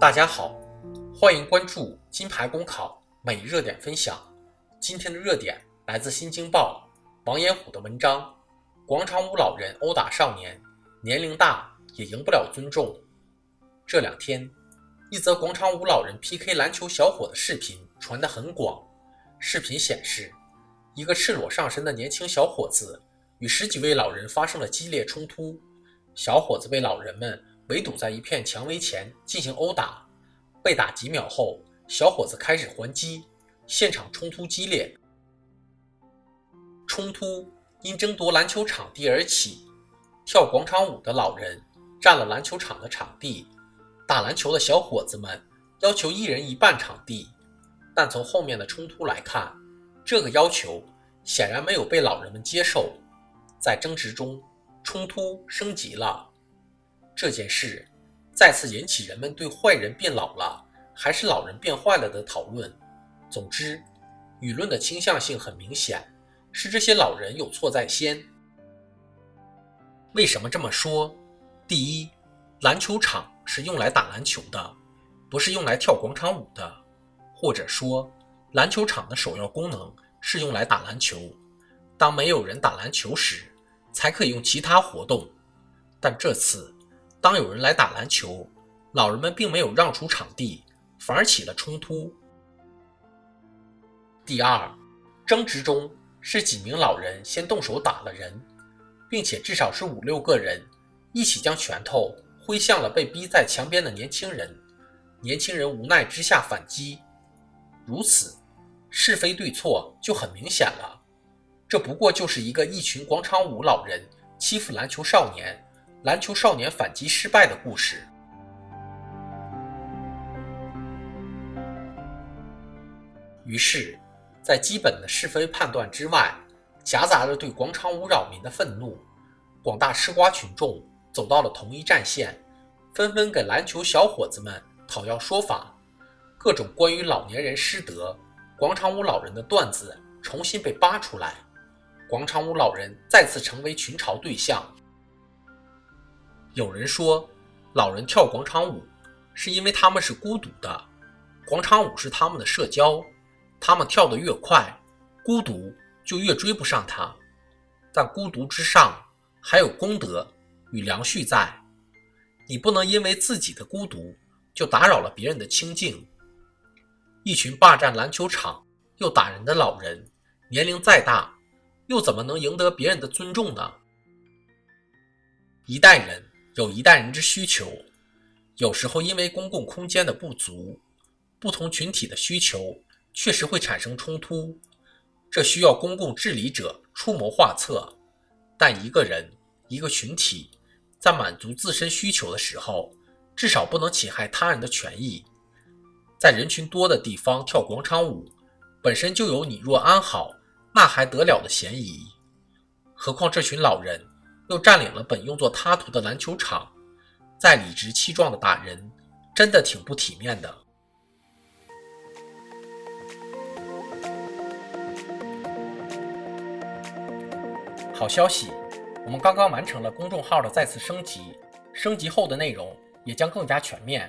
大家好，欢迎关注金牌公考每日热点分享。今天的热点来自《新京报》王延虎的文章：广场舞老人殴打少年，年龄大也赢不了尊重。这两天，一则广场舞老人 PK 篮球小伙的视频传得很广。视频显示，一个赤裸上身的年轻小伙子与十几位老人发生了激烈冲突，小伙子被老人们。围堵在一片蔷薇前进行殴打，被打几秒后，小伙子开始还击，现场冲突激烈。冲突因争夺篮球场地而起，跳广场舞的老人占了篮球场的场地，打篮球的小伙子们要求一人一半场地，但从后面的冲突来看，这个要求显然没有被老人们接受，在争执中，冲突升级了。这件事再次引起人们对坏人变老了还是老人变坏了的讨论。总之，舆论的倾向性很明显，是这些老人有错在先。为什么这么说？第一，篮球场是用来打篮球的，不是用来跳广场舞的。或者说，篮球场的首要功能是用来打篮球，当没有人打篮球时，才可以用其他活动。但这次。当有人来打篮球，老人们并没有让出场地，反而起了冲突。第二，争执中是几名老人先动手打了人，并且至少是五六个人一起将拳头挥向了被逼在墙边的年轻人，年轻人无奈之下反击。如此，是非对错就很明显了。这不过就是一个一群广场舞老人欺负篮球少年。篮球少年反击失败的故事。于是，在基本的是非判断之外，夹杂着对广场舞扰民的愤怒，广大吃瓜群众走到了同一战线，纷纷给篮球小伙子们讨要说法。各种关于老年人失德、广场舞老人的段子重新被扒出来，广场舞老人再次成为群嘲对象。有人说，老人跳广场舞是因为他们是孤独的，广场舞是他们的社交，他们跳得越快，孤独就越追不上他。但孤独之上还有功德与良序在，你不能因为自己的孤独就打扰了别人的清静。一群霸占篮球场又打人的老人，年龄再大，又怎么能赢得别人的尊重呢？一代人。有一代人之需求，有时候因为公共空间的不足，不同群体的需求确实会产生冲突，这需要公共治理者出谋划策。但一个人、一个群体在满足自身需求的时候，至少不能侵害他人的权益。在人群多的地方跳广场舞，本身就有你若安好，那还得了的嫌疑，何况这群老人。又占领了本用作他途的篮球场，再理直气壮的打人，真的挺不体面的。好消息，我们刚刚完成了公众号的再次升级，升级后的内容也将更加全面。